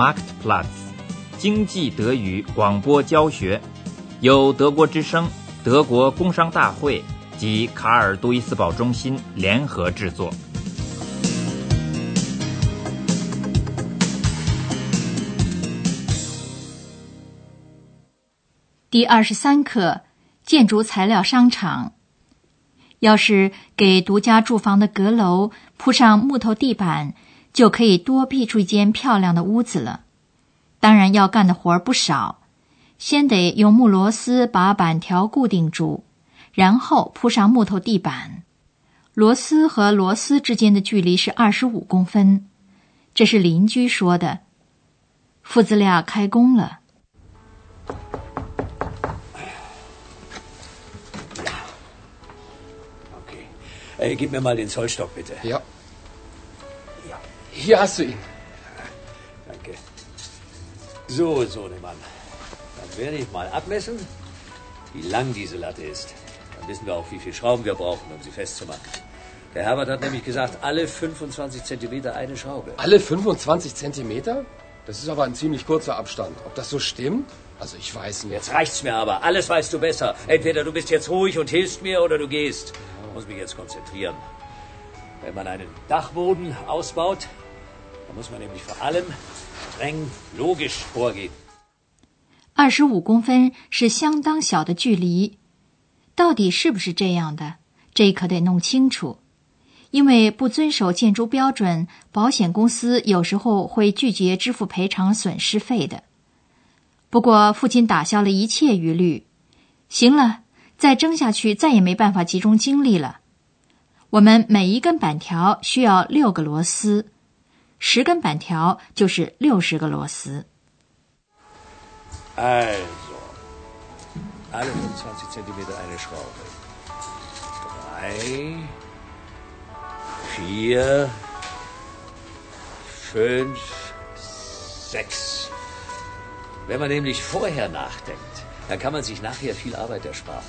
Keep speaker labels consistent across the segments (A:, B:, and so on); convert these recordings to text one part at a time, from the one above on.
A: Marktplatz，经济德语广播教学，由德国之声、德国工商大会及卡尔杜伊斯堡中心联合制作。
B: 第二十三课：建筑材料商场。要是给独家住房的阁楼铺上木头地板，就可以多辟出一间漂亮的屋子了。当然要干的活儿不少，先得用木螺丝把板条固定住，然后铺上木头地板。螺丝和螺丝之间的距离是二十五公分，这是邻居说的。父子俩开工了。
C: Ey, gib mir mal den Zollstock, bitte.
D: Ja. Hier hast du ihn.
C: Danke. So, Sohnemann. Dann werde ich mal abmessen, wie lang diese Latte ist. Dann wissen wir auch, wie viel Schrauben wir brauchen, um sie festzumachen. Der Herbert hat nämlich gesagt, alle 25 Zentimeter eine Schraube.
D: Alle 25 Zentimeter? Das ist aber ein ziemlich kurzer Abstand. Ob das so stimmt? Also ich weiß nicht.
C: Jetzt reicht's mir aber. Alles weißt du besser. Entweder du bist jetzt ruhig und hilfst mir oder du gehst. Ich muss mich jetzt konzentrieren. Wenn man einen Dachboden ausbaut, dann muss man nämlich vor allem streng logisch vorgehen.
B: 二十五公分是相当小的距离，到底是不是这样的？这可得弄清楚。因为不遵守建筑标准，保险公司有时候会拒绝支付赔偿损失费的。不过，父亲打消了一切疑虑。行了。再争下去，再也没办法集中精力了。我们每一根板条需要六个螺丝，十根板条就是六十个螺丝。
C: Also, alle 25 Zentimeter eine Schraube. Drei, vier, fünf, sechs. Wenn man nämlich vorher nachdenkt, dann kann man sich nachher viel Arbeit ersparen.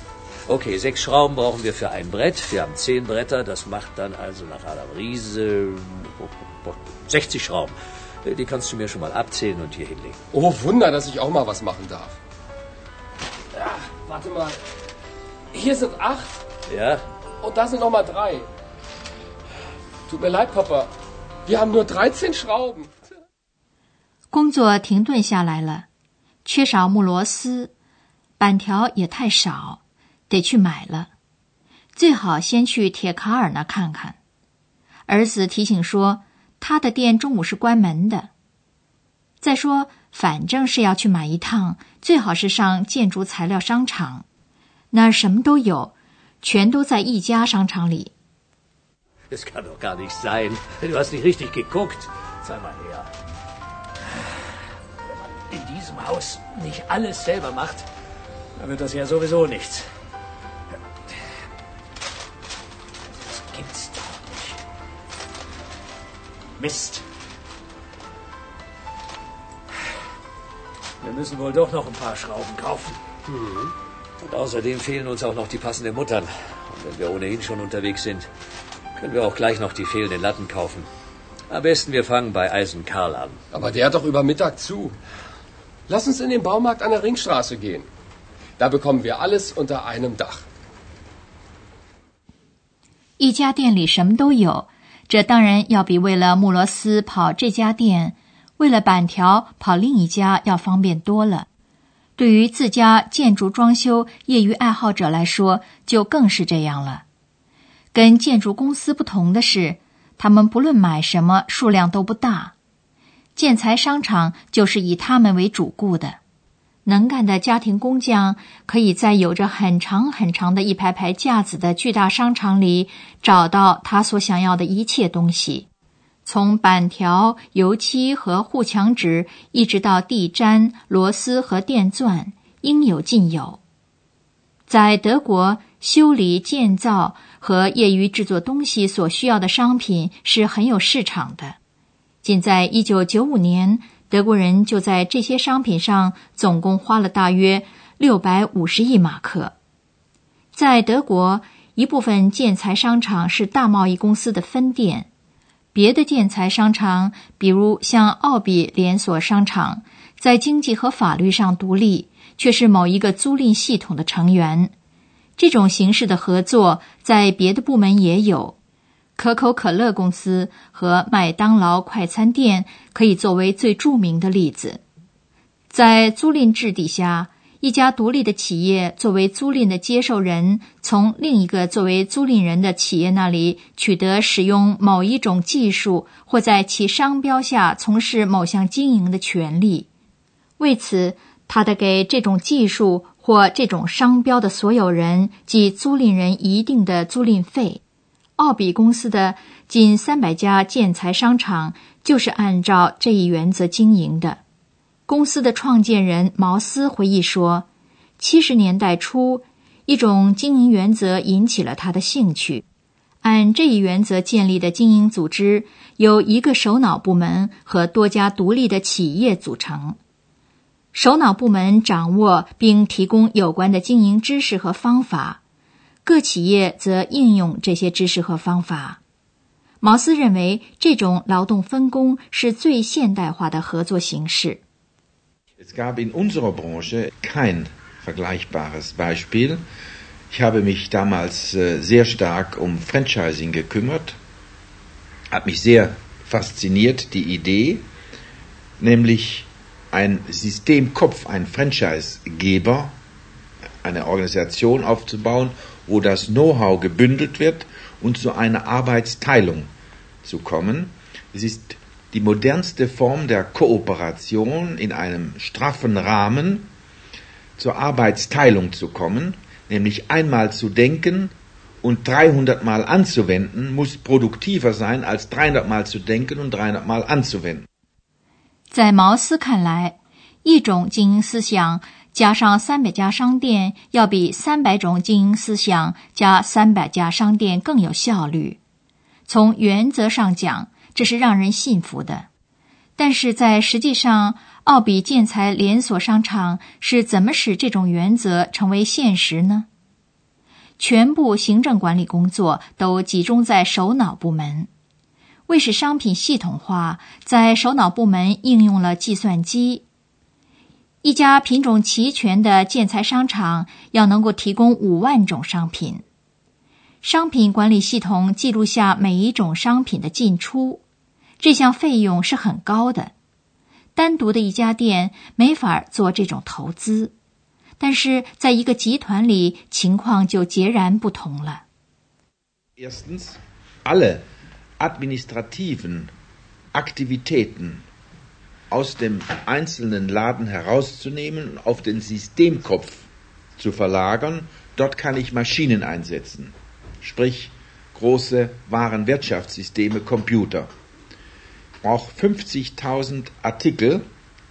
C: Okay, sechs Schrauben brauchen wir für ein Brett. Wir haben zehn Bretter. Das macht dann also nach Adam Riese 60 Schrauben. Die kannst du mir schon mal abzählen und hier hinlegen.
D: Oh, Wunder, dass ich auch mal was machen darf. Ja, warte mal. Hier sind acht.
C: Ja?
D: Und da sind noch mal drei. Tut mir leid, Papa. Wir haben nur 13 Schrauben.
B: 工作停顿下来了，缺少木螺丝，板条也太少。 得去买了，最好先去铁卡尔那看看。儿子提醒说，他的店中午是关门的。再说，反正是要去买一趟，最好是上建筑材料商场，那儿什么都有，全都在一家商场里。
C: Das kann doch gar nicht sein. Du hast nicht richtig geguckt. Sei mal her. Wenn man in diesem Haus nicht alles selber macht, dann wird das ja sowieso nichts. Mist. Wir müssen wohl doch noch ein paar Schrauben kaufen. Mhm. Und außerdem fehlen uns auch noch die passenden Muttern. Und wenn wir ohnehin schon unterwegs sind, können wir auch gleich noch die fehlenden Latten kaufen. Am besten wir fangen bei Eisen Karl an.
D: Aber der hat doch über Mittag zu. Lass uns in den Baumarkt an der Ringstraße gehen. Da bekommen wir alles unter einem Dach.
B: 一家店里什么都有， 这当然要比为了穆罗斯跑这家店，为了板条跑另一家要方便多了。对于自家建筑装修业余爱好者来说，就更是这样了。跟建筑公司不同的是，他们不论买什么，数量都不大。建材商场就是以他们为主顾的。能干的家庭工匠可以在有着很长很长的一排排架子的巨大商场里找到他所想要的一切东西，从板条、油漆和护墙纸，一直到地毡、螺丝和电钻，应有尽有。在德国，修理、建造和业余制作东西所需要的商品是很有市场的。仅在一九九五年。德国人就在这些商品上总共花了大约六百五十亿马克。在德国，一部分建材商场是大贸易公司的分店，别的建材商场，比如像奥比连锁商场，在经济和法律上独立，却是某一个租赁系统的成员。这种形式的合作在别的部门也有。可口可乐公司和麦当劳快餐店可以作为最著名的例子。在租赁制底下，一家独立的企业作为租赁的接受人，从另一个作为租赁人的企业那里取得使用某一种技术或在其商标下从事某项经营的权利。为此，他得给这种技术或这种商标的所有人即租赁人一定的租赁费。奥比公司的近三百家建材商场就是按照这一原则经营的。公司的创建人毛斯回忆说：“七十年代初，一种经营原则引起了他的兴趣。按这一原则建立的经营组织由一个首脑部门和多家独立的企业组成。首脑部门掌握并提供有关的经营知识和方法。”各企业则应用这些知识和方法。毛斯认为，这种劳动分工是最现代化的合作形式。
E: Es gab in unserer Branche kein vergleichbares Beispiel. Ich habe mich damals sehr stark um Franchising gekümmert. Hat mich sehr fasziniert die Idee, nämlich ein Systemkopf, ein Franchisegeber, eine Organisation aufzubauen. wo das Know-how gebündelt wird und zu einer Arbeitsteilung zu kommen. Es ist die modernste Form der Kooperation in einem straffen Rahmen zur Arbeitsteilung zu kommen, nämlich einmal zu denken und 300 Mal anzuwenden, muss produktiver sein als 300 Mal zu denken und 300 Mal anzuwenden.
B: 在毛斯看来，一种经营思想 加上三百家商店，要比三百种经营思想加三百家商店更有效率。从原则上讲，这是让人信服的。但是在实际上，奥比建材连锁商场是怎么使这种原则成为现实呢？全部行政管理工作都集中在首脑部门。为使商品系统化，在首脑部门应用了计算机。一家品种齐全的建材商场要能够提供五万种商品，商品管理系统记录下每一种商品的进出，这项费用是很高的。单独的一家店没法做这种投资，但是在一个集团里，情况就截然不同了。
E: Aus dem einzelnen Laden herauszunehmen und auf den Systemkopf zu verlagern. Dort kann ich Maschinen einsetzen, sprich große Warenwirtschaftssysteme, Computer. Ich brauche 50.000 Artikel,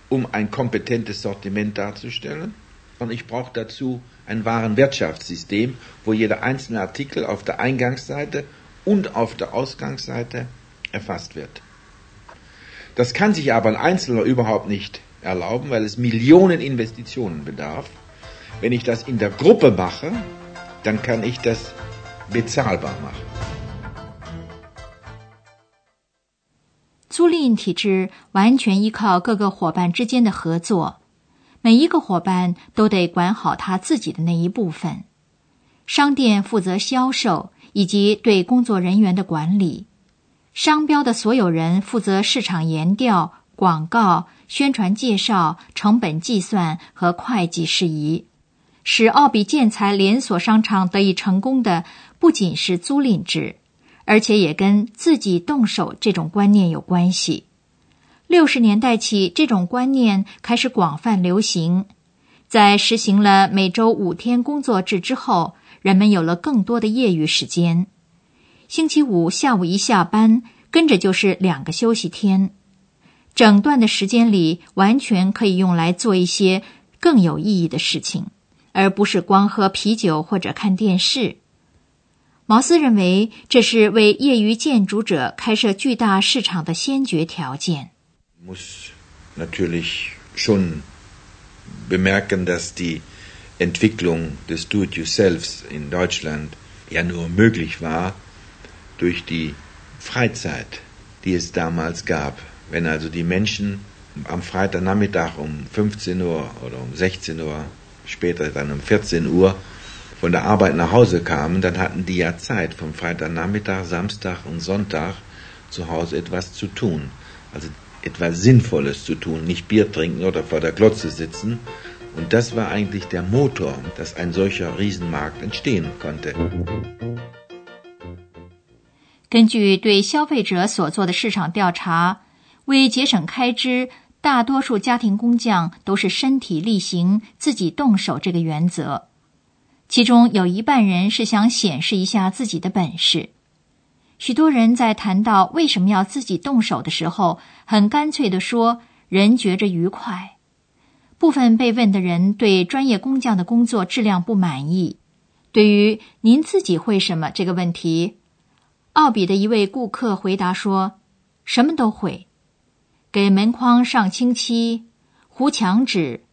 E: um ein kompetentes Sortiment darzustellen. Und ich brauche dazu ein Warenwirtschaftssystem, wo jeder einzelne Artikel auf der Eingangsseite und auf der Ausgangsseite erfasst wird. Das kann sich aber ein Einzelner überhaupt nicht erlauben, weil es Millionen Investitionen bedarf. Wenn ich das in der Gruppe mache, dann kann ich das bezahlbar machen.
B: 租赁体制完全依靠各个伙伴之间的合作，每一个伙伴都得管好他自己的那一部分。商店负责销售以及对工作人员的管理。商标的所有人负责市场研调、广告、宣传介绍、成本计算和会计事宜。使奥比建材连锁商场得以成功的，不仅是租赁制，而且也跟自己动手这种观念有关系。六十年代起，这种观念开始广泛流行。在实行了每周五天工作制之后，人们有了更多的业余时间。星期五下午一下班，跟着就是两个休息天，整段的时间里完全可以用来做一些更有意义的事情，而不是光喝啤酒或者看电视。毛斯认为，这是为业余建筑者开设巨大市场的先决条件。
E: Durch die Freizeit die es damals gab. Wenn also die Menschen am Freitagnachmittag um 15 Uhr oder um 16 Uhr, später dann um 14 Uhr von der Arbeit nach Hause kamen, dann hatten die ja Zeit, vom Freitagnachmittag, Samstag und Sonntag zu Hause etwas zu tun. Also etwas Sinnvolles zu tun, nicht Bier trinken oder vor der Glotze sitzen. Und das war eigentlich der Motor, dass ein solcher Riesenmarkt entstehen konnte.
B: 根据对消费者所做的市场调查，为节省开支，大多数家庭工匠都是身体力行、自己动手这个原则。其中有一半人是想显示一下自己的本事。许多人在谈到为什么要自己动手的时候，很干脆地说：“人觉着愉快。”部分被问的人对专业工匠的工作质量不满意。对于“您自己会什么”这个问题，奥比的一位顾客回答说：“什么都会，给门框上清漆、糊墙纸。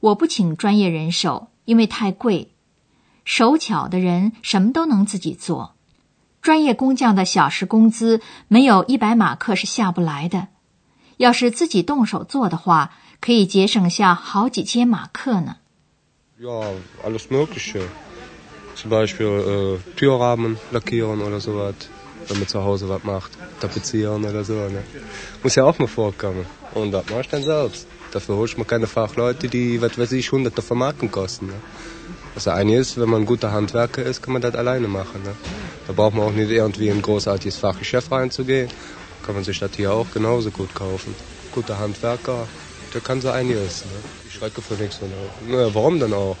B: 我不请专业人手，因为太贵。手巧的人什么都能自己做。专业工匠的小时工资没有一百马克是下不来的。要是自己动手做的话，可以节省下好几千马克呢。”
F: Ja, alles Mögliche. Zum Beispiel Türrahmen lackieren oder sowas. Wenn man zu Hause was macht, tapezieren oder so. Ne? Muss ja auch mal vorkommen. Und das mache ich dann selbst. Dafür ich mir keine Fachleute, die, was weiß ich, hunderte von Marken kosten. Ne? Das eine ist, wenn man ein guter Handwerker ist, kann man das alleine machen. Ne? Da braucht man auch nicht irgendwie in ein großartiges Fachgeschäft reinzugehen. Kann man sich das hier auch genauso gut kaufen. Guter Handwerker, der kann so einiges. Ne? Ich schrecke für nichts. Naja, warum denn auch?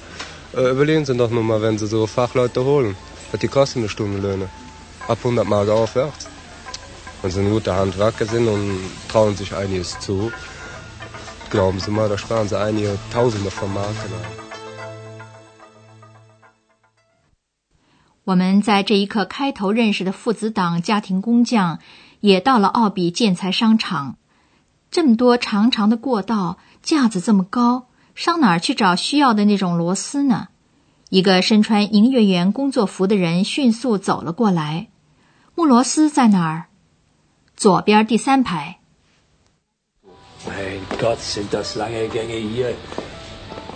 F: Äh, überlegen Sie doch nur mal, wenn Sie so Fachleute holen. Was die kosten eine Stunde Löhne? Ab 100 Mark aufwärts. Wenn sie ein guter Handwerker sind und trauen sich einiges zu, glauben Sie mal, da sparen Sie einige Tausende von Marken.
B: 我们在这一刻开头认识的父子党家庭工匠，也到了奥比建材商场。这么多长长的过道，架子这么高，上哪儿去找需要的那种螺丝呢？一个身穿营业员工作服的人迅速走了过来。木螺丝在哪儿？左边第三排。
C: Mein Gott, sind das lange Gänge hier.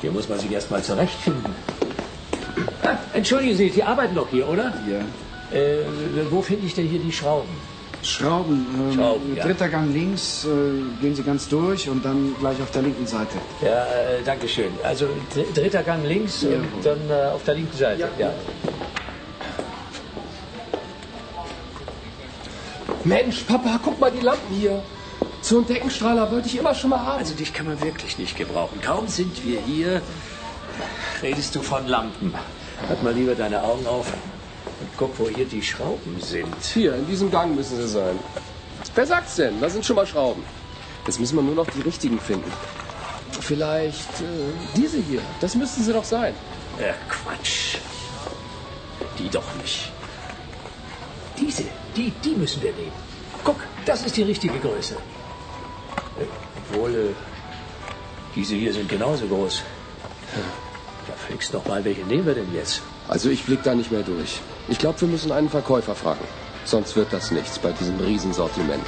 C: Hier muss man sich erst mal zurechtfinden. Ah, entschuldigen Sie, Sie arbeiten doch hier, oder?
G: Ja.
C: Äh, wo finde ich denn hier die Schrauben?
G: Schrauben. Ähm,
C: Schrauben, ja.
G: Dritter Gang links, äh, gehen Sie ganz durch und dann gleich auf der linken Seite.
C: Ja, äh, danke schön. Also dr dritter Gang links
G: Ja.
C: und dann äh, auf der linken Seite.
G: Ja.
C: ja.
D: Mensch, Papa, guck mal die Lampen hier. So einen Deckenstrahler wollte ich immer schon mal haben.
C: Also dich kann man wirklich nicht gebrauchen. Kaum sind wir hier, redest du von Lampen. Halt mal lieber deine Augen auf und guck, wo hier die Schrauben sind.
D: Hier, in diesem Gang müssen sie sein. Wer sagt's denn? Da sind schon mal Schrauben. Jetzt müssen wir nur noch die richtigen finden. Vielleicht äh, diese hier. Das müssten sie doch sein.
C: Äh, Quatsch. Die doch nicht. Diese, die, die müssen wir nehmen. Guck, das ist die richtige Größe. Obwohl, äh, diese hier sind genauso groß. Ja, fix noch mal, welche nehmen wir denn jetzt?
D: Also ich blick da nicht mehr durch. Ich glaube, wir müssen einen Verkäufer fragen. Sonst wird das nichts bei diesem Riesensortiment.